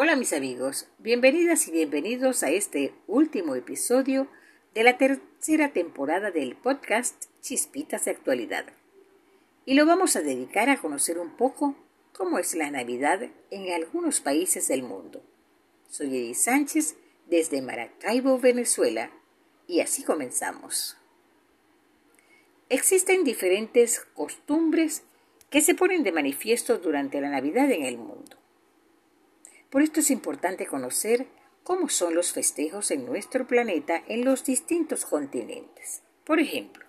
Hola mis amigos, bienvenidas y bienvenidos a este último episodio de la tercera temporada del podcast Chispitas de Actualidad. Y lo vamos a dedicar a conocer un poco cómo es la Navidad en algunos países del mundo. Soy Edith Sánchez desde Maracaibo, Venezuela, y así comenzamos. Existen diferentes costumbres que se ponen de manifiesto durante la Navidad en el mundo. Por esto es importante conocer cómo son los festejos en nuestro planeta en los distintos continentes. Por ejemplo,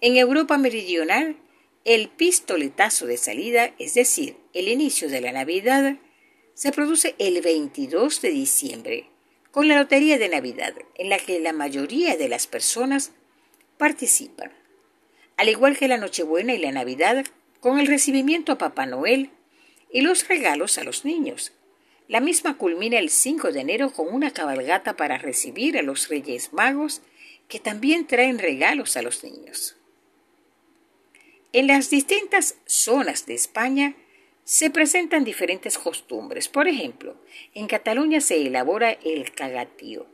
en Europa Meridional, el pistoletazo de salida, es decir, el inicio de la Navidad, se produce el 22 de diciembre, con la Lotería de Navidad, en la que la mayoría de las personas participan. Al igual que la Nochebuena y la Navidad, con el recibimiento a Papá Noel y los regalos a los niños, la misma culmina el 5 de enero con una cabalgata para recibir a los Reyes Magos que también traen regalos a los niños. En las distintas zonas de España se presentan diferentes costumbres. Por ejemplo, en Cataluña se elabora el cagatío,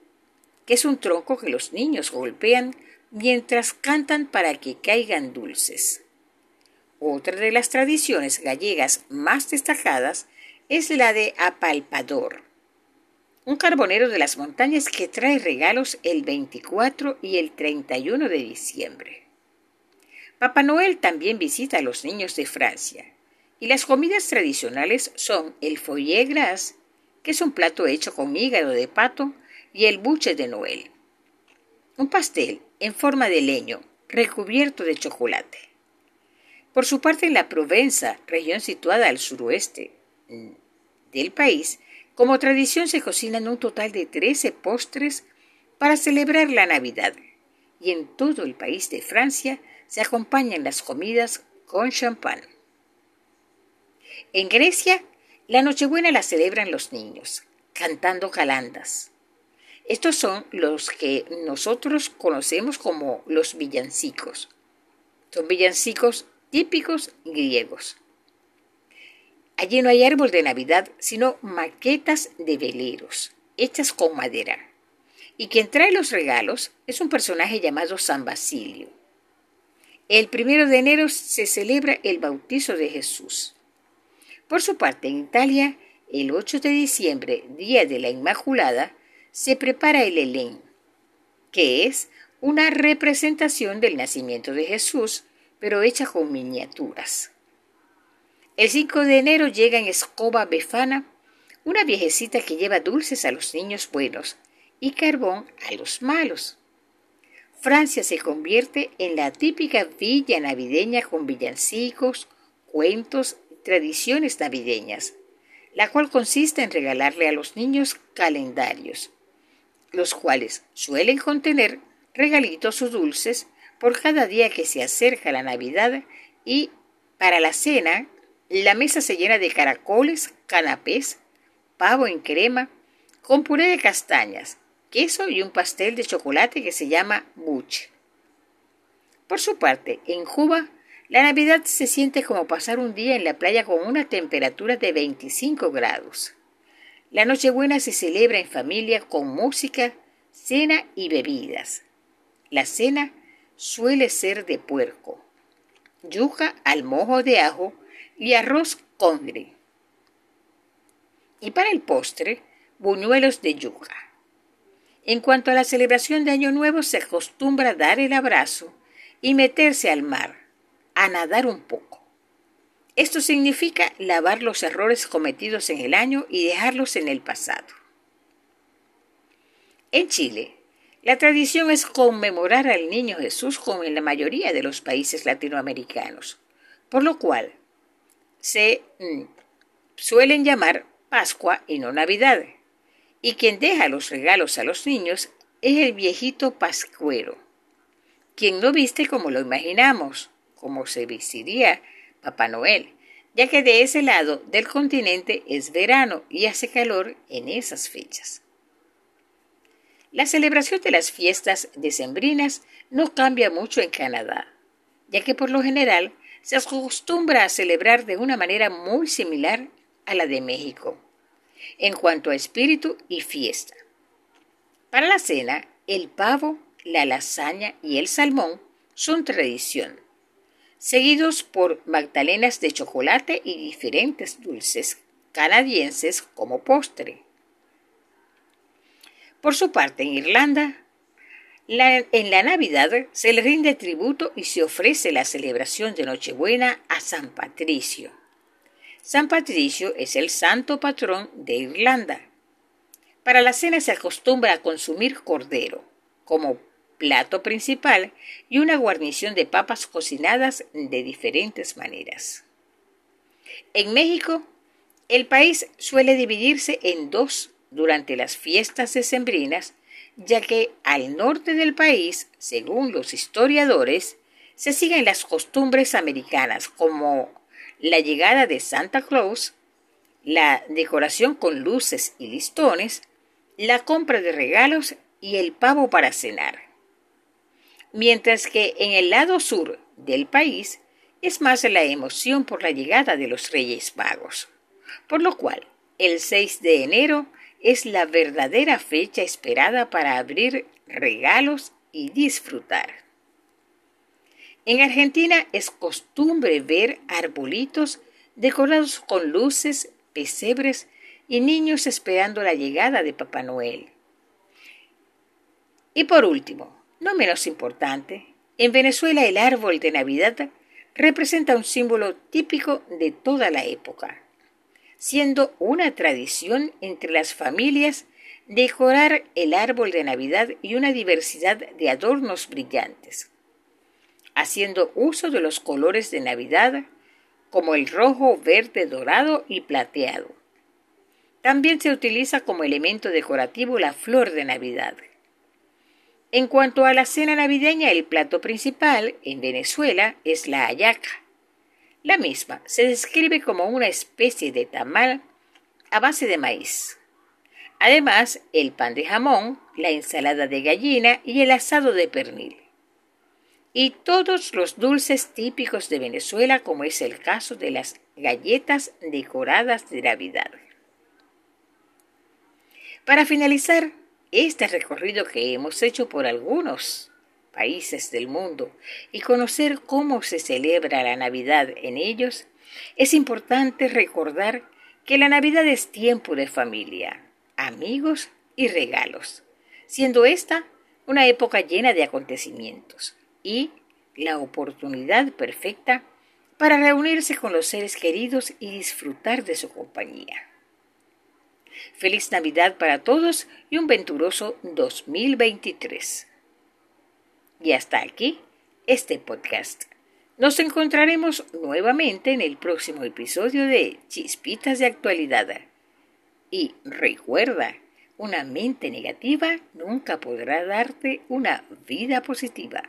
que es un tronco que los niños golpean mientras cantan para que caigan dulces. Otra de las tradiciones gallegas más destacadas es la de Apalpador, un carbonero de las montañas que trae regalos el 24 y el 31 de diciembre. Papá Noel también visita a los niños de Francia, y las comidas tradicionales son el foyer gras, que es un plato hecho con hígado de pato, y el buche de Noel, un pastel en forma de leño recubierto de chocolate. Por su parte, en la Provenza, región situada al suroeste del país, como tradición se cocinan un total de 13 postres para celebrar la Navidad, y en todo el país de Francia se acompañan las comidas con champán. En Grecia, la Nochebuena la celebran los niños, cantando calandas. Estos son los que nosotros conocemos como los villancicos. Son villancicos típicos griegos. Allí no hay árbol de Navidad, sino maquetas de veleros, hechas con madera. Y quien trae los regalos es un personaje llamado San Basilio. El primero de enero se celebra el bautizo de Jesús. Por su parte, en Italia, el 8 de diciembre, día de la Inmaculada, se prepara el Helén, que es una representación del nacimiento de Jesús, pero hecha con miniaturas. El 5 de enero llega en escoba befana una viejecita que lleva dulces a los niños buenos y carbón a los malos. Francia se convierte en la típica villa navideña con villancicos, cuentos y tradiciones navideñas, la cual consiste en regalarle a los niños calendarios, los cuales suelen contener regalitos o dulces por cada día que se acerca la Navidad y para la cena la mesa se llena de caracoles, canapés, pavo en crema, con puré de castañas, queso y un pastel de chocolate que se llama buche. Por su parte, en Cuba, la Navidad se siente como pasar un día en la playa con una temperatura de 25 grados. La Nochebuena se celebra en familia con música, cena y bebidas. La cena suele ser de puerco, yuca al mojo de ajo y arroz congre. Y para el postre, buñuelos de yuca. En cuanto a la celebración de Año Nuevo, se acostumbra dar el abrazo y meterse al mar, a nadar un poco. Esto significa lavar los errores cometidos en el año y dejarlos en el pasado. En Chile, la tradición es conmemorar al Niño Jesús como en la mayoría de los países latinoamericanos, por lo cual se mm, suelen llamar Pascua y no Navidad. Y quien deja los regalos a los niños es el viejito pascuero, quien no viste como lo imaginamos, como se vestiría Papá Noel, ya que de ese lado del continente es verano y hace calor en esas fechas. La celebración de las fiestas decembrinas no cambia mucho en Canadá, ya que por lo general se acostumbra a celebrar de una manera muy similar a la de México. en cuanto a espíritu y fiesta. Para la cena, el pavo, la lasaña y el salmón son tradición, seguidos por magdalenas de chocolate y diferentes dulces canadienses como postre. Por su parte, en Irlanda, en la Navidad se le rinde tributo y se ofrece la celebración de Nochebuena a San Patricio. San Patricio es el santo patrón de Irlanda. Para la cena se acostumbra a consumir cordero como plato principal y una guarnición de papas cocinadas de diferentes maneras. En México, el país suele dividirse en dos durante las fiestas decembrinas, ya que al norte del país, según los historiadores, se siguen las costumbres americanas como la llegada de Santa Claus, la decoración con luces y listones, la compra de regalos y el pavo para cenar. Mientras que en el lado sur del país es más la emoción por la llegada de los Reyes Magos, por lo cual el 6 de enero es la verdadera fecha esperada para abrir regalos y disfrutar. En Argentina es costumbre ver arbolitos decorados con luces, pesebres y niños esperando la llegada de Papá Noel. Y por último, no menos importante, en Venezuela el árbol de Navidad representa un símbolo típico de toda la época, siendo una tradición entre las familias decorar el árbol de Navidad y una diversidad de adornos brillantes haciendo uso de los colores de Navidad como el rojo, verde, dorado y plateado. También se utiliza como elemento decorativo la flor de Navidad. En cuanto a la cena navideña, el plato principal en Venezuela es la hallaca. La misma se describe como una especie de tamal a base de maíz. Además, el pan de jamón, la ensalada de gallina y el asado de pernil y todos los dulces típicos de Venezuela, como es el caso de las galletas decoradas de Navidad. Para finalizar este recorrido que hemos hecho por algunos países del mundo y conocer cómo se celebra la Navidad en ellos, es importante recordar que la Navidad es tiempo de familia, amigos y regalos, siendo esta una época llena de acontecimientos y la oportunidad perfecta para reunirse con los seres queridos y disfrutar de su compañía. Feliz Navidad para todos y un venturoso 2023. Y hasta aquí este podcast. Nos encontraremos nuevamente en el próximo episodio de Chispitas de Actualidad. Y recuerda, una mente negativa nunca podrá darte una vida positiva.